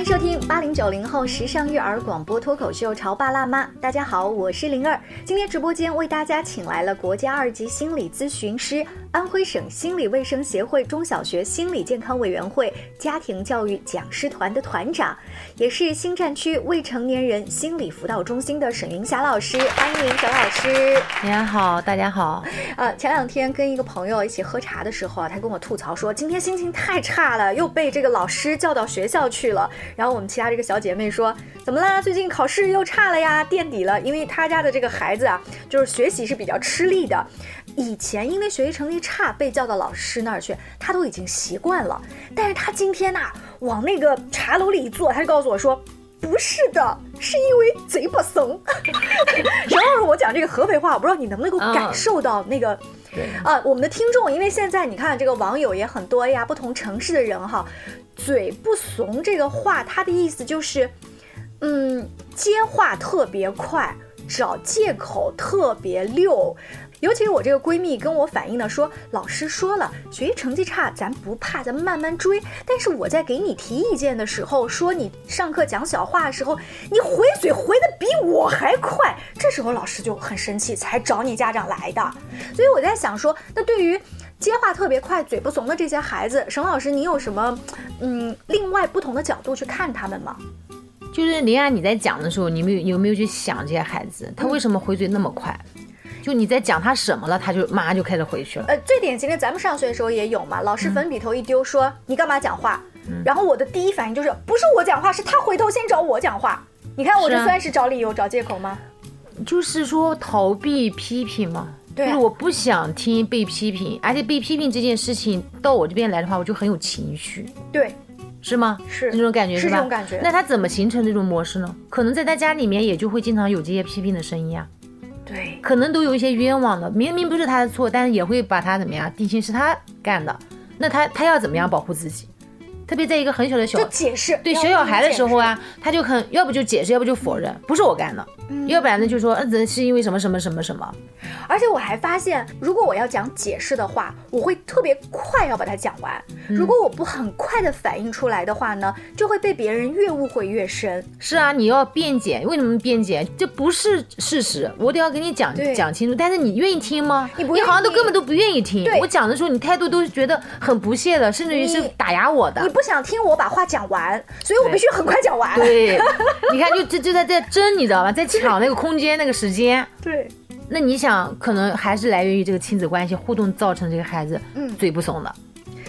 迎收听八零九零后时尚育儿广播脱口秀《潮爸辣妈》。大家好，我是灵儿。今天直播间为大家请来了国家二级心理咨询师、安徽省心理卫生协会中小学心理健康委员会家庭教育讲师团的团长，也是新站区未成年人心理辅导中心的沈云霞老师。欢迎沈老师。您好，大家好。呃，前两天跟一个朋友一起喝茶的时候啊，他跟我吐槽说，今天心情太差了，又被这个老师叫到学校去了。然后我们其他这个小姐妹说，怎么啦？最近考试又差了呀，垫底了。因为她家的这个孩子啊，就是学习是比较吃力的。以前因为学习成绩差被叫到老师那儿去，他都已经习惯了。但是他今天呐，往那个茶楼里一坐，他就告诉我说。不是的，是因为贼不怂。然后我讲这个合肥话，我不知道你能不能够感受到那个，啊，我们的听众，因为现在你看这个网友也很多呀，不同城市的人哈，嘴不怂这个话，它的意思就是，嗯，接话特别快，找借口特别溜。尤其是我这个闺蜜跟我反映的说，老师说了，学习成绩差咱不怕，咱慢慢追。但是我在给你提意见的时候，说你上课讲小话的时候，你回嘴回的比我还快，这时候老师就很生气，才找你家长来的。所以我在想说，那对于接话特别快、嘴不怂的这些孩子，沈老师，你有什么嗯另外不同的角度去看他们吗？就是林安，你在讲的时候，你们有没有去想这些孩子，他为什么回嘴那么快？就你在讲他什么了，他就马上就开始回去了。呃，最典型的，咱们上学的时候也有嘛。老师粉笔头一丢，说你干嘛讲话？然后我的第一反应就是，不是我讲话，是他回头先找我讲话。你看我这算是找理由、找借口吗？就是说逃避批评嘛。对，就是我不想听被批评，而且被批评这件事情到我这边来的话，我就很有情绪。对，是吗？是那种感觉是吧？这种感觉。那他怎么形成这种模式呢？可能在他家里面也就会经常有这些批评的声音啊。对，可能都有一些冤枉的，明明不是他的错，但是也会把他怎么样定性是他干的，那他他要怎么样保护自己？特别在一个很小的小就解释对小小孩的时候啊，他就很要不就解释，要不就否认，不是我干的，要不然呢就说嗯是因为什么什么什么什么。而且我还发现，如果我要讲解释的话，我会特别快要把它讲完。如果我不很快的反应出来的话呢，就会被别人越误会越深。是啊，你要辩解，为什么辩解？这不是事实，我得要给你讲讲清楚。但是你愿意听吗？你不你好像都根本都不愿意听。对我讲的时候，你态度都是觉得很不屑的，甚至于是打压我的你。不想听我把话讲完，所以我必须很快讲完。对，你看，就就就在在争，你知道吧？在抢 那个空间、那个时间。对，那你想，可能还是来源于这个亲子关系互动造成这个孩子嗯嘴不怂的。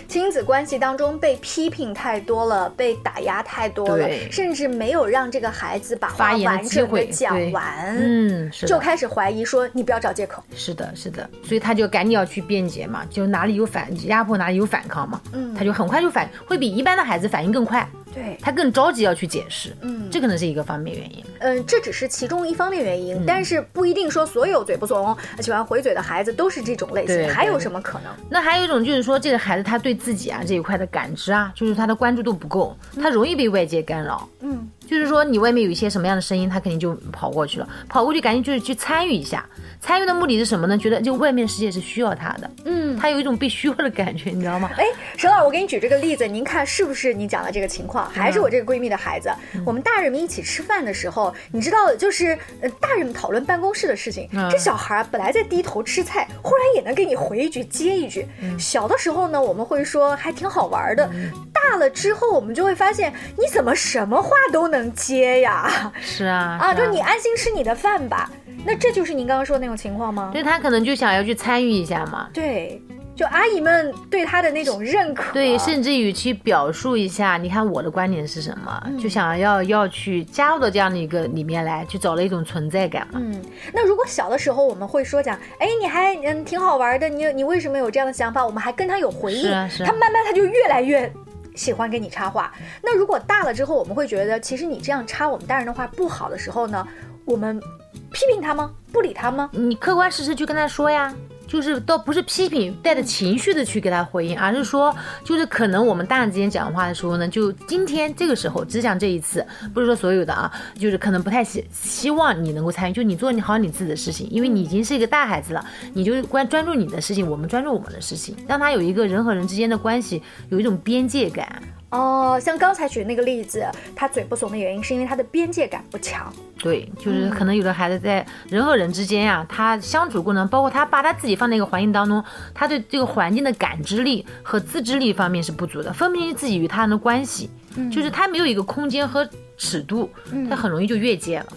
亲子关系当中被批评太多了，被打压太多了，甚至没有让这个孩子把话完整的讲完，嗯，是就开始怀疑说你不要找借口。是的，是的，所以他就赶紧要去辩解嘛，就哪里有反压迫哪里有反抗嘛，嗯他就很快就反，会比一般的孩子反应更快，对，他更着急要去解释，嗯这可能是一个方面原因。嗯，这只是其中一方面原嗯因，但是不一定说所有嘴不怂、喜欢回嘴的孩子都是这种类型。还有什么可能？那还有一种就是说，这个孩子他对自己啊这一块的感知啊，就是他的关注度不够，他容易被外界干扰。嗯，就是说你外面有一些什么样的声音，他肯定就跑过去了，跑过去赶紧就是去参与一下。参与的目的是什么呢？觉得就外面世界是需要他的，嗯，他有一种被需要的感觉，你知道吗？哎，沈老师，我给你举这个例子，您看是不是你讲的这个情况？还是我这个闺蜜的孩子？我们大人们一起吃饭的时候，你知道，就是呃，大人们讨论办公室的事情，这小孩儿本来在低头吃菜，忽然也能给你回一句接一句。小的时候呢，我们会说还挺好玩的，大了之后我们就会发现，你怎么什么话都能接呀？是啊，啊，就你安心吃你的饭吧。那这就是您刚刚说的那种情况吗？对他可能就想要去参与一下嘛，对，就阿姨们对他的那种认可，对，甚至于去表述一下，你看我的观点是什么，就想要要去加入到这样的一个里面来，去找了一种存在感嘛。嗯，那如果小的时候我们会说讲，哎，你还嗯挺好玩的，你你为什么有这样的想法？我们还跟他有回应，是啊是啊他慢慢他就越来越喜欢给你插话。那如果大了之后，我们会觉得其实你这样插我们大人的话不好的时候呢，我们批评他吗？不理他吗？你客观事实去跟他说呀，就是倒不是批评，带着情绪的去给他回应，而是说，就是可能我们大人之间讲话的时候呢，就今天这个时候，只讲这一次，不是说所有的啊，就是可能不太希希望你能够参与，就你做你好你自己的事情，因为你已经是一个大孩子了，你就关专注你的事情，我们专注我们的事情，让他有一个人和人之间的关系有一种边界感。哦，像刚才举那个例子，他嘴不怂的原因是因为他的边界感不强。对，就是可能有的孩子在人和人之间呀、他相处过程，包括他把他自己放在一个环境当中，他对这个环境的感知力和自制力方面是不足的，分不清自己与他人的关系，就是他没有一个空间和尺度，他很容易就越界了。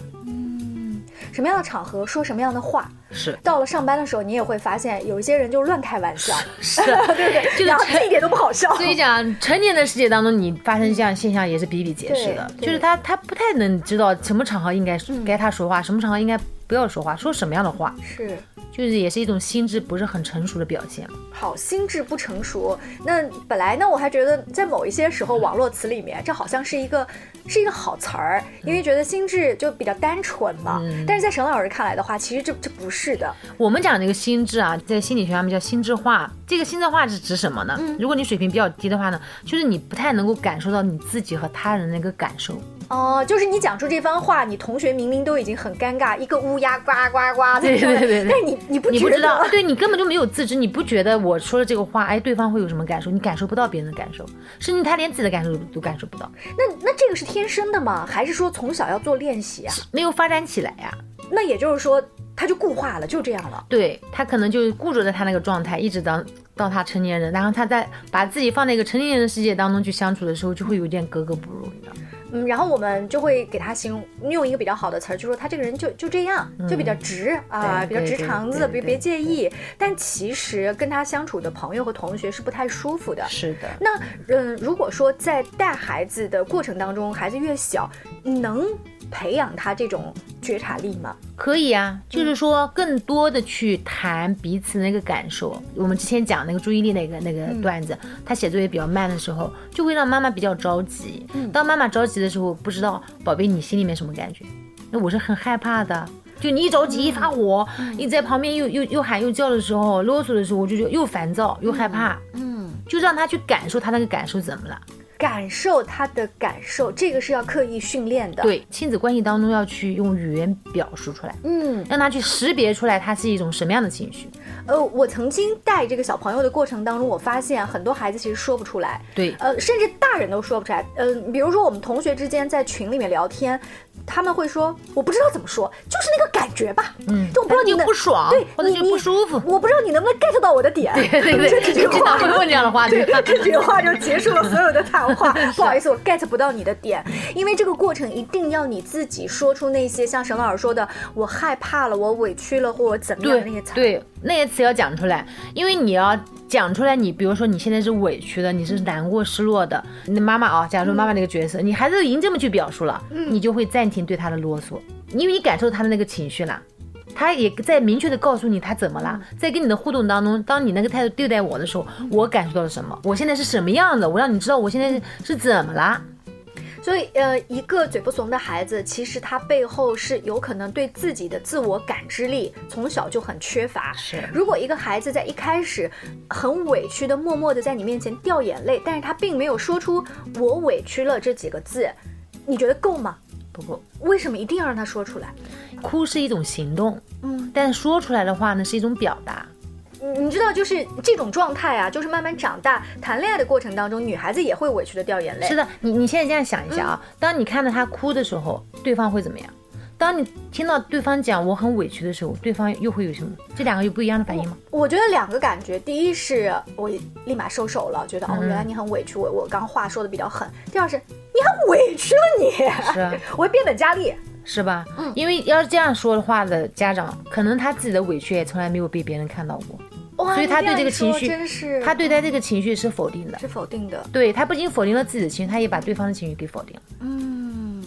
什么样的场合说什么样的话，是到了上班的时候，你也会发现有一些人就乱开玩笑，是，对不对？就是然后自己一点都不好笑。所以讲，成年的世界当中，你发生这样现象也是比比皆是的。对对就是他他不太能知道什么场合应该该他说话，什么场合应该不要说话，说什么样的话，是。就是也是一种心智不是很成熟的表现。好，心智不成熟。那本来呢，我还觉得在某一些时候，网络词里面，这好像是一个是一个好词儿，因为觉得心智就比较单纯嘛。但是在沈老师看来的话，其实这这不是的。我们讲那个心智啊，在心理学上面叫心智化。这个心智化是指什么呢？如果你水平比较低的话呢，就是你不太能够感受到你自己和他人的那个感受。哦、就是你讲出这番话，你同学明明都已经很尴尬，一个乌鸦呱呱呱在对，对对对但是你你不知道，对你根本就没有自知，你不觉得我说了这个话，哎，对方会有什么感受？你感受不到别人的感受，甚至他连自己的感受都都感受不到，那那这个是天生的吗？还是说从小要做练习啊？没有发展起来呀、那也就是说，他就固化了，就这样了。对他可能就固着在他那个状态，一直到到他成年人，然后他在把自己放在一个成年人的世界当中去相处的时候，就会有点格格不入，你知道吗？嗯，然后我们就会给他形容，用一个比较好的词儿，就说他这个人就就这样，就比较直啊，比较直肠子，别别介意。但其实跟他相处的朋友和同学是不太舒服的。是的，那嗯，如果说在带孩子的过程当中，孩子越小，能培养他这种觉察力吗？可以啊，就是说更多的去谈彼此那个感受。我们之前讲那个注意力那个那个段子，他写作业比较慢的时候，就会让妈妈比较着急。当妈妈着急的时候，不知道宝贝你心里面什么感觉？那我是很害怕的。就你一着急一发火，你在旁边又又又喊又叫的时候，啰嗦的时候，我就觉得又烦躁又害怕。嗯，就让他去感受他那个感受怎么了。感受他的感受，这个是要刻意训练的。，对，亲子关系当中要去用语言表述出来，嗯，让他去识别出来他是一种什么样的情绪。呃，我曾经带这个小朋友的过程当中，我发现很多孩子其实说不出来，对，呃，甚至大人都说不出来。呃，比如说我们同学之间在群里面聊天，他们会说我不知道怎么说，就是那个感觉吧，嗯，就我不知道你就能不爽，对，或你不舒服。我不知道你能不能 get 到我的点。对对对 这句话问这样的话，对吧？这句话就结束了所有的谈话。不好意思，我 get 不到你的点，因为这个过程一定要你自己说出那些像沈老师说的，我害怕了，我委屈了，或我怎么样的那些词。对，那些词要讲出来，因为你要讲出来。你比如说你现在是委屈的，你是难过、失落的，你的妈妈啊，假如说妈妈那个角色，你孩子已经这么去表述了，你就会暂停对他的啰嗦，因为你感受他的那个情绪了。他也在明确的告诉你他怎么了，在跟你的互动当中，当你那个态度对待我的时候，我感受到了什么，我现在是什么样的，我让你知道我现在是是怎么了。所以，呃，一个嘴不怂的孩子，其实他背后是有可能对自己的自我感知力从小就很缺乏。是如果一个孩子在一开始很委屈的、默默的在你面前掉眼泪，但是他并没有说出“我委屈了”这几个字，你觉得够吗？不够为什么一定要让他说出来？哭是一种行动，嗯，但说出来的话呢是一种表达。你你知道，就是这种状态啊，就是慢慢长大、谈恋爱的过程当中，女孩子也会委屈的掉眼泪。是的，你你现在这样想一下啊，当你看到他哭的时候，对方会怎么样？当你听到对方讲我很委屈的时候，对方又会有什么？这两个有不一样的反应吗？我觉得两个感觉，第一是我立马收手了，觉得哦，原来你很委屈，我我刚话说的比较狠。第二是你很委屈了你，是啊，我会变本加厉。是吧？嗯因为要是这样说的话的家长，可能他自己的委屈也从来没有被别人看到过，哇，所以他对这个情绪他对待这个情绪是否定的。是否定的。对他不仅否定了自己的情绪，他也把对方的情绪给否定了。嗯，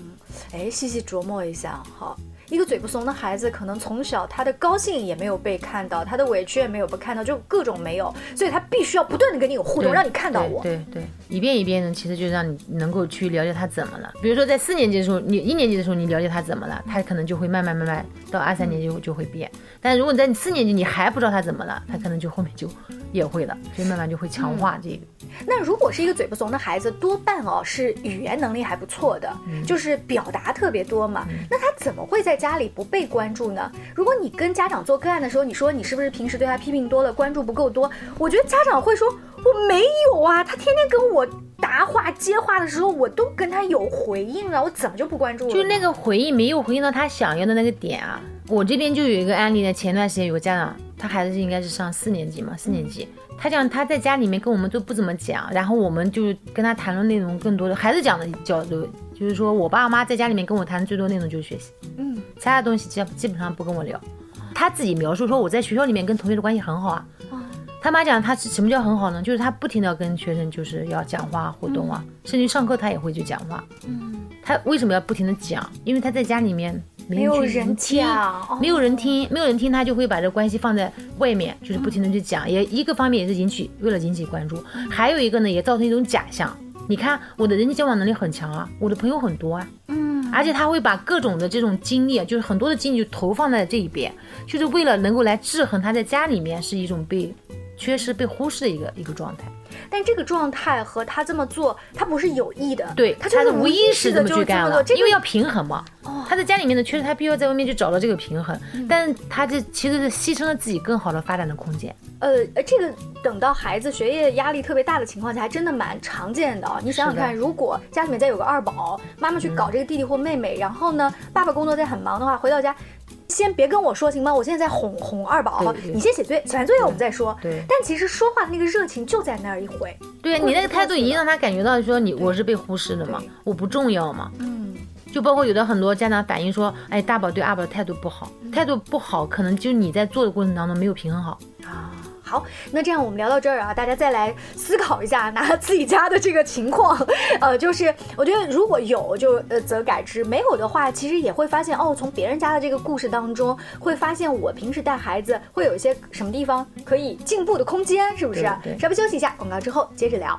哎，细细琢磨一下哈。一个嘴不怂的孩子，可能从小他的高兴也没有被看到，他的委屈也没有被看到，就各种没有，所以他必须要不断的跟你有互动，让你看到我。对对对，一遍一遍的，其实就让你能够去了解他怎么了。比如说在四年级的时候，你一年级的时候你了解他怎么了，他可能就会慢慢慢慢到二三年级就就会变。但如果你在你四年级你还不知道他怎么了，他可能就后面就也会了，所以慢慢就会强化这个。那如果是一个嘴不怂的孩子，多半哦是语言能力还不错的，就是表达特别多嘛。那他怎么会在家里不被关注呢？如果你跟家长做个案的时候，你说你是不是平时对他批评多了，关注不够多？我觉得家长会说，我没有啊，他天天跟我答话接话的时候，我都跟他有回应啊，我怎么就不关注了？就那个回应没有回应到他想要的那个点啊。我这边就有一个案例呢，前段时间有个家长，他孩子应该是上四年级嘛，四年级，他讲他在家里面跟我们都不怎么讲，然后我们就跟他谈论内容更多的，孩子讲的角度就是说我爸妈在家里面跟我谈的最多内容就是学习，嗯，其他的东西基基本上不跟我聊。他自己描述说我在学校里面跟同学的关系很好啊。他妈讲他什么叫很好呢？就是他不停的跟学生就是要讲话互动啊，甚至上课他也会去讲话。嗯，他为什么要不停的讲？因为他在家里面没有人听，没有人听，没有人听，他就会把这关系放在外面，就是不停的去讲。也一个方面也是引起为了引起关注，还有一个呢也造成一种假象。你看我的人际交往能力很强啊，我的朋友很多啊，嗯，而且他会把各种的这种精力，就是很多的精力就投放在这一边，就是为了能够来制衡他在家里面是一种被。缺失被忽视的一个一个状态，但这个状态和他这么做，他不是有意的，对，他就是无意识的去干了，因为要平衡嘛。他在家里面的缺失，他必须要在外面去找到这个平衡，但他这其实是牺牲了自己更好的发展的空间。呃，这个等到孩子学业压力特别大的情况下，还真的蛮常见的。你想想看，如果家里面再有个二宝，妈妈去搞这个弟弟或妹妹，然后呢，爸爸工作在很忙的话，回到家。先别跟我说行吗？我现在在哄哄二宝，你先写作业，写完作业我们再说。对，但其实说话的那个热情就在那儿一回。对你那个态度已经让他感觉到说你我是被忽视的嘛，我不重要嘛。嗯，就包括有的很多家长反映说，哎，大宝对二宝的态度不好，态度不好，可能就你在做的过程当中没有平衡好啊。好，那这样我们聊到这儿啊，大家再来思考一下，拿自己家的这个情况，呃，就是我觉得如果有就呃则改之，没有的话，其实也会发现哦，从别人家的这个故事当中，会发现我平时带孩子会有一些什么地方可以进步的空间，是不是？稍微休息一下，广告之后接着聊。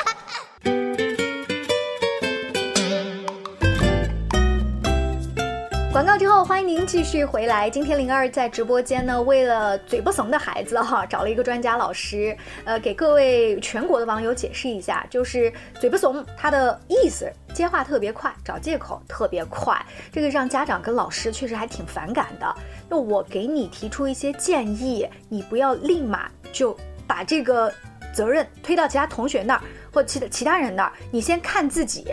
广告之后，欢迎您继续回来。今天灵儿在直播间呢，为了嘴不怂的孩子哈，找了一个专家老师，呃，给各位全国的网友解释一下，就是嘴不怂，他的意思，接话特别快，找借口特别快，这个让家长跟老师确实还挺反感的。那我给你提出一些建议，你不要立马就把这个责任推到其他同学那儿或其他其他人那儿，你先看自己。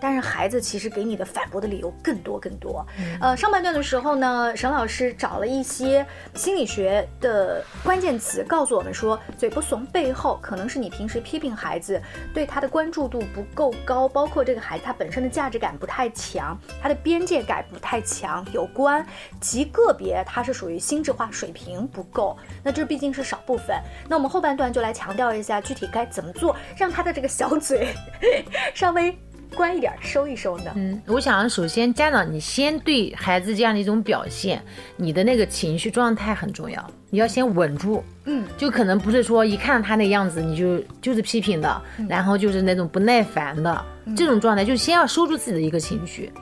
但是孩子其实给你的反驳的理由更多更多。呃，上半段的时候呢，沈老师找了一些心理学的关键词，告诉我们说，嘴不怂背后可能是你平时批评孩子，对他的关注度不够高，包括这个孩子他本身的价值感不太强，他的边界感不太强有关，极个别他是属于心智化水平不够，那这毕竟是少部分。那我们后半段就来强调一下具体该怎么做，让他的这个小嘴稍微。乖一点，收一收呢。嗯，我想首先家长，你先对孩子这样的一种表现，你的那个情绪状态很重要，你要先稳住。嗯，就可能不是说一看他那样子你就就是批评的，然后就是那种不耐烦的这种状态，就先要收住自己的一个情绪，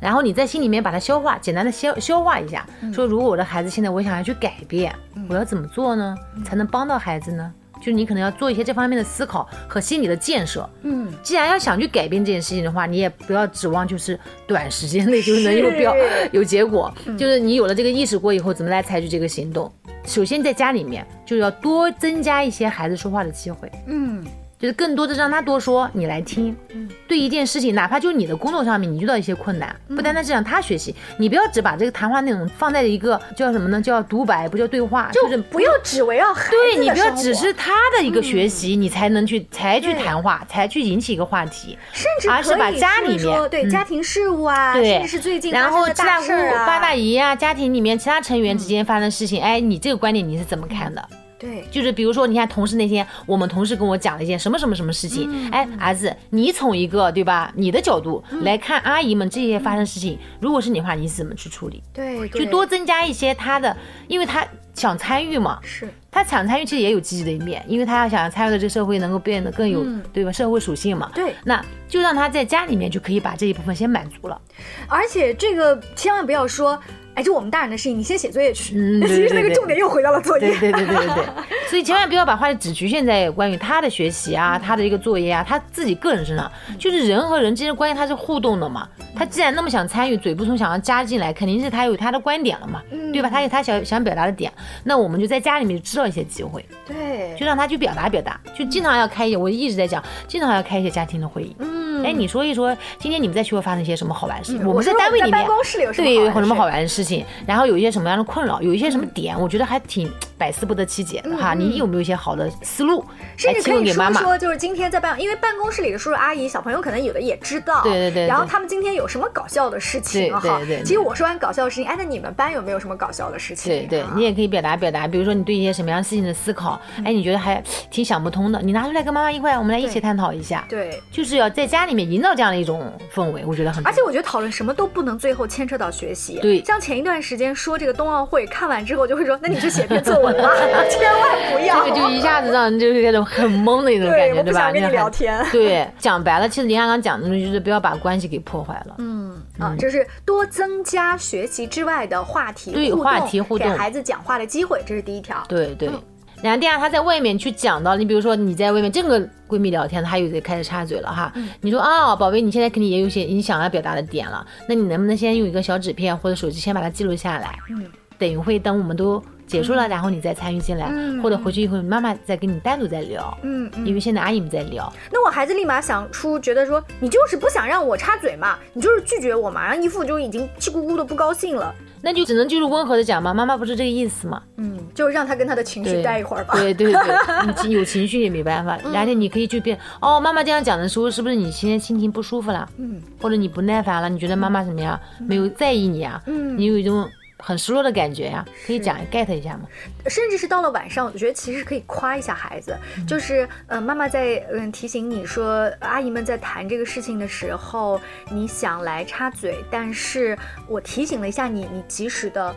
然后你在心里面把它消化，简单的消消化一下，说如果我的孩子现在我想要去改变，我要怎么做呢，才能帮到孩子呢？就是你可能要做一些这方面的思考和心理的建设。嗯，既然要想去改变这件事情的话，你也不要指望就是短时间内就能有标有结果。就是你有了这个意识过以后，怎么来采取这个行动？首先在家里面就要多增加一些孩子说话的机会。嗯。就是更多的让他多说，你来听。嗯，对一件事情，哪怕就是你的工作上面，你遇到一些困难，不单单是让他学习，你不要只把这个谈话内容放在一个叫什么呢？叫独白，不叫对话，就是不要只围绕孩子对你不要只是他的一个学习，你才能去才去谈话，才去引起一个话题，甚至而是把家里面对家庭事务啊，甚至是最近然后七大姑八大姨啊，家庭里面其他成员之间发生事情，哎，你这个观点你是怎么看的？对，就是比如说，你看同事那天，我们同事跟我讲了一件什么什么什么事情，哎，儿子，你从一个对吧，你的角度来看阿姨们这些发生事情，如果是你的话，你是怎么去处理？对，就多增加一些他的，因为他想参与嘛，是。他想参与，其实也有积极的一面，因为他要想参与的这个社会能够变得更有，对吧？社会属性嘛，对，那就让他在家里面就可以把这一部分先满足了。而且这个千万不要说，哎，就我们大人的事情，你先写作业去。嗯对 其实那个重点又回到了作业。对对对对对对，所以千万不要把话题只局限在关于他的学习啊、他的一个作业啊、他自己个人身上。就是人和人之间的关系，他是互动的嘛。他既然那么想参与，嘴不从想要加进来，肯定是他有他的观点了嘛，对吧？他有他想想表达的点，那我们就在家里面制造一些机会，对就让他去表达表达，就经常要开一些，我一直在讲，经常要开一些家庭的会议。嗯，哎，你说一说，今天你们在学校发生一些什么好玩的事我们在单位里面，办公室里有什么对好玩的事有什么好玩的事然后有一些什么样的困扰，有一些什么点，我觉得还挺百思不得其解的哈。你有没有一些好的思路甚至可以？说说，就是今天在办，因为办公室里的叔叔阿姨、小朋友可能有的也知道，对对对对然后他们今天有什么搞笑的事情啊？哈对对其实我说完搞笑的事情，哎，那你们班有没有什么搞笑的事情？对对啊，你也可以表达表达，比如说你对一些什么样事情的思考，哎，你觉得还挺想不通的，你拿出来跟妈妈一块，我们来一起探讨一下。对。就是要在家里面营造这样的一种氛围，我觉得很。而且我觉得讨论什么都不能最后牵扯到学习。对像前一段时间说这个冬奥会，看完之后就会说，那你去写篇作文吧，千万不要。这个就一下子让人就是那种很懵的一种感觉，对吧？不想跟你聊天对，讲白了，其实林刚刚讲的就是不要把关系给破坏了。嗯啊，就是多增加学习之外的话题，对话题互动给孩子讲话的机会，这是第一条。对对。然后第二，他在外面去讲到，你比如说你在外面正跟闺蜜聊天，她又得开始插嘴了哈。你说啊，宝贝，你现在肯定也有些你想要表达的点了，那你能不能先用一个小纸片或者手机先把它记录下来？嗯，等一会等我们都结束了，然后你再参与进来，嗯或者回去以后妈妈再跟你单独再聊。嗯嗯因为现在阿姨们在聊，那我孩子立马想出，觉得说你就是不想让我插嘴嘛，你就是拒绝我嘛，然后一副就已经气鼓鼓的不高兴了。那就只能就是温和的讲嘛，妈妈不是这个意思嘛。嗯，就让他跟他的情绪，待一会儿吧。对对对，你有情绪也没办法，而且你可以去变哦，妈妈这样讲的时候，是不是你现在心情不舒服了？嗯或者你不耐烦了？你觉得妈妈怎么样？没有在意你啊？嗯你有一种很失落的感觉呀、可以讲 get 一下吗？甚至是到了晚上，我觉得其实可以夸一下孩子，就是呃，妈妈在嗯提醒你说，阿姨们在谈这个事情的时候，你想来插嘴，但是我提醒了一下你，你及时的。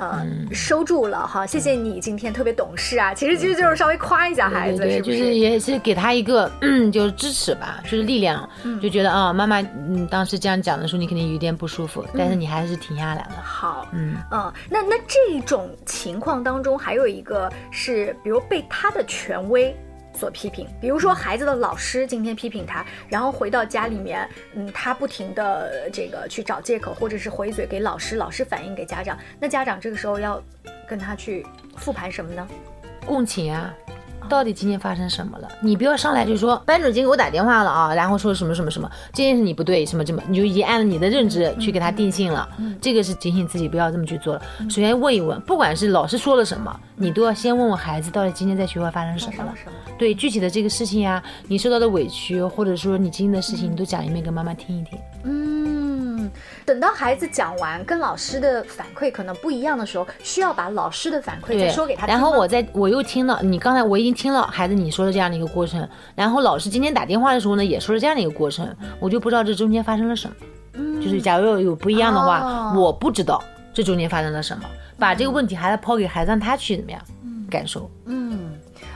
呃，嗯。收住了哈，谢谢你今天特别懂事啊。其实其实就是稍微夸一下孩子，对对，是不就是也是给他一个嗯，就是支持吧，就是力量，就觉得啊、妈妈嗯当时这样讲的时候，你肯定有点不舒服，但是你还是停下来了。好，嗯。嗯，那那这种情况当中，还有一个是，比如被他的权威所批评，比如说孩子的老师今天批评他，然后回到家里面，嗯，他不停的这个去找借口，或者是回嘴给老师，老师反映给家长，那家长这个时候要跟他去复盘什么呢？共情啊。到底今天发生什么了？你不要上来就说班主任今天给我打电话了啊，然后说什么什么什么，这件事你不对，什么什么，你就已经按照你的认知去给他定性了。这个是警醒自己不要这么去做了。首先问一问，不管是老师说了什么，你都要先问问孩子到底今天在学校发生什么了。么？对具体的这个事情呀、你受到的委屈，或者说你经历的事情，你都讲一遍给妈妈听一听。嗯，等到孩子讲完，跟老师的反馈可能不一样的时候，需要把老师的反馈再，说给他听。然后我在我又听了你刚才我已经听了孩子你说的这样的一个过程，然后老师今天打电话的时候呢，也说了这样的一个过程，我就不知道这中间发生了什么。就是假如有有不一样的话，哦我不知道这中间发生了什么，把这个问题还要抛给孩子，让他去怎么样感受。嗯，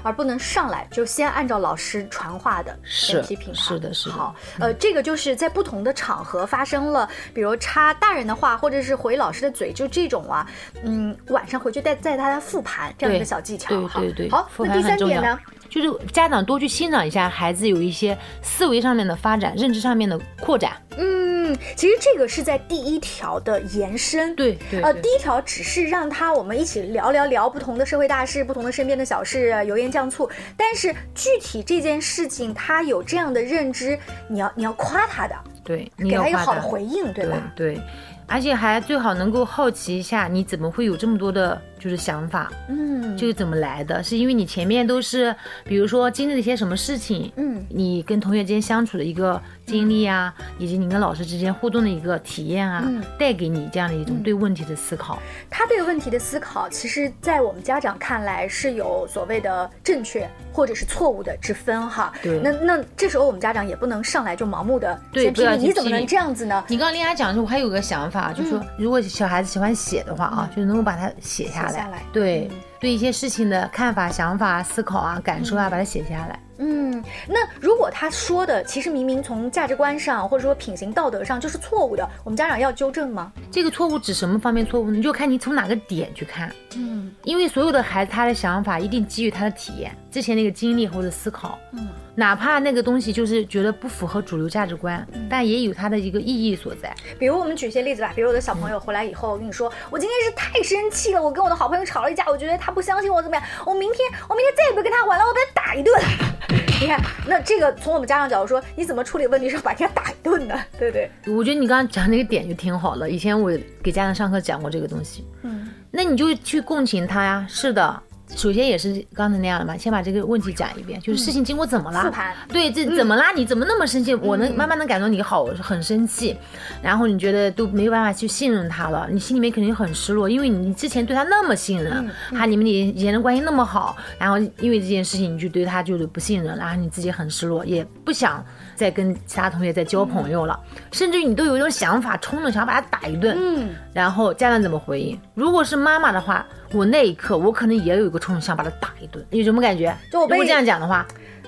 而不能上来就先按照老师传话的先是批评他。是的是的好，呃，这个就是在不同的场合发生了，比如插大人的话，或者是回老师的嘴，就这种啊，嗯，晚上回去带带大家复盘这样一个小技巧哈。对对对，好，那第三点呢？。就是家长多去欣赏一下孩子有一些思维上面的发展、认知上面的扩展。嗯，其实这个是在第一条的延伸。对对呃，第一条只是让他我们一起聊聊聊不同的社会大事、不同的身边的小事，呃油盐酱醋。但是具体这件事情，他有这样的认知，你要你要夸他的，对，你给他一个好的回应，对吧？对，而且还最好能够好奇一下，你怎么会有这么多的，就是想法，嗯，就是怎么来的？是因为你前面都是，比如说经历了一些什么事情，嗯你跟同学之间相处的一个经历啊，以及你跟老师之间互动的一个体验啊，嗯带给你这样的一种对问题的思考。他对问题的思考，其实，在我们家长看来是有所谓的正确或者是错误的之分哈。对那那这时候我们家长也不能上来就盲目的先批评，对不要你怎么能这样子呢？你刚刚跟大家讲的时候，我还有个想法，就是说，如果小孩子喜欢写的话啊，就是能够把它写下，来，下来对、嗯对一些事情的看法、想法、思考啊、感受啊，把它写下来。嗯，那如果他说的其实明明从价值观上或者说品行道德上就是错误的，我们家长要纠正吗？这个错误指什么方面错误呢？你就看你从哪个点去看。嗯因为所有的孩子他的想法一定基于他的体验、之前那个经历或者思考，嗯，哪怕那个东西就是觉得不符合主流价值观，但也有它的一个意义所在。比如我们举一些例子吧，比如我的小朋友回来以后，我跟你说，我今天是太生气了，我跟我的好朋友吵了一架，我觉得他不相信我怎么样，我明天我明天再也不跟他玩了，我把他打一顿。你看，那这个从我们家长角度说，你怎么处理问题是把人家打一顿呢，对不对？我觉得你刚刚讲那个点就挺好的。以前我给家长上课讲过这个东西，嗯，那你就去共情他呀。是的，首先也是刚才那样的嘛，先把这个问题讲一遍，就是事情经过怎么啦？复盘对，这怎么啦？你怎么那么生气？我能慢慢能感到你好很生气，然后你觉得都没有办法去信任他了，你心里面肯定很失落，因为你之前对他那么信任，他你们以以前的关系那么好，然后因为这件事情你就对他就是不信任，然后你自己很失落，也不想再跟其他同学在交朋友了，甚至于你都有一种想法冲动，想要把他打一顿，嗯，然后家长怎么回应？如果是妈妈的话，我那一刻我可能也有一个冲动想把他打一顿，有什么感觉？就我被如果这样讲的话，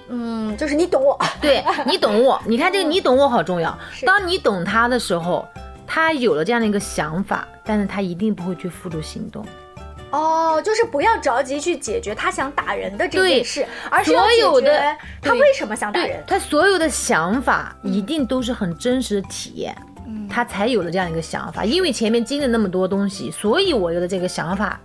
嗯，就是你懂我，对你懂我，你看这个你懂我好重要。是当你懂他的时候，他有了这样的一个想法，但是他一定不会去付诸行动。哦，就是不要着急去解决他想打人的这件事，而是要所有的他为什么想打人。他所有的想法一定都是很真实的体验，嗯他才有了这样一个想法。因为前面经历那么多东西，所以我有了这个想法。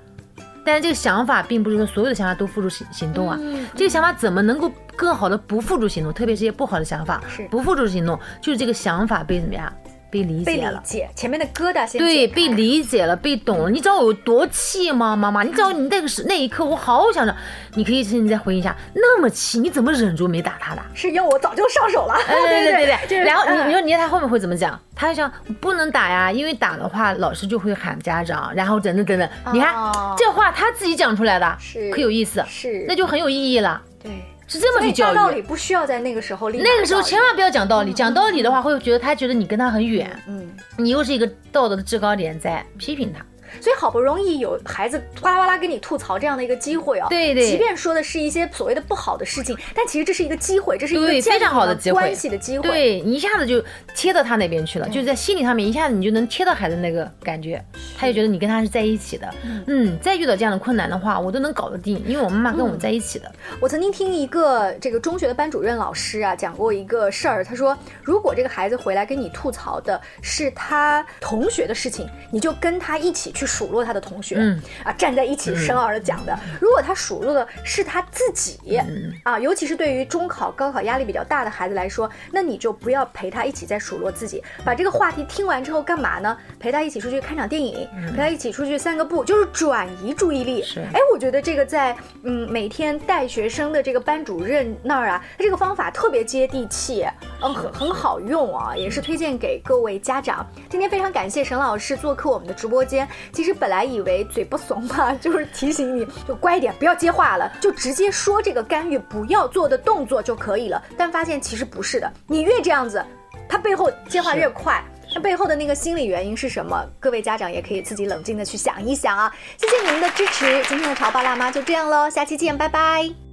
但是这个想法并不是说所有的想法都付诸行行动啊，嗯这个想法怎么能够更好的不付诸行动？特别是一些不好的想法是，不付诸行动，就是这个想法被怎么样？被理解了。被理解，前面的疙瘩先对，被理解了，被懂了。你知道我有多气吗，妈妈？你知道你那个时那一刻，我好想着，你可以现在回忆一下，那么气，你怎么忍住没打他的？是因为我早就上手了。哎，对对对对。然后你嗯你说你在他后面会怎么讲？他就想不能打呀，因为打的话老师就会喊家长，然后等等等等。你看哦这话他自己讲出来的，是可有意思，是那就很有意义了，对，是这么去教育大道理。不需要在那个时候立那个时候千万不要讲道理，讲道理的话会觉得他觉得你跟他很远，嗯，你又是一个道德的制高点在批评他。所以好不容易有孩子哗啦哗啦跟你吐槽这样的一个机会哦，对对即便说的是一些所谓的不好的事情，但其实这是一个机会，这是一个对，非常好的机会，关系的机会。对你一下子就贴到他那边去了，就是在心理上面一下子你就能贴到孩子那个感觉，他就觉得你跟他是在一起的。嗯，再遇到这样的困难的话，我都能搞得定，因为我妈妈跟我们在一起的。我曾经听一个这个中学的班主任老师啊讲过一个事儿，他说，如果这个孩子回来跟你吐槽的是他同学的事情，你就跟他一起去数落他的同学，嗯啊，站在一起生儿的讲的。如果他数落的是他自己，嗯啊，尤其是对于中考、高考压力比较大的孩子来说，那你就不要陪他一起在数落自己，把这个话题听完之后干嘛呢？陪他一起出去看场电影，陪他一起出去散个步，就是转移注意力。是哎，我觉得这个在嗯每天带学生的这个班主任那儿啊，他这个方法特别接地气，嗯，很很好用啊，也是推荐给各位家长。今天非常感谢沈老师做客我们的直播间。其实本来以为嘴不怂嘛，就是提醒你就乖一点，不要接话了，就直接说这个干预不要做的动作就可以了。但发现其实不是的，你越这样子，他背后接话越快。那背后的那个心理原因是什么？各位家长也可以自己冷静的去想一想啊！谢谢你们的支持，今天的潮爸辣妈就这样喽，下期见，拜拜。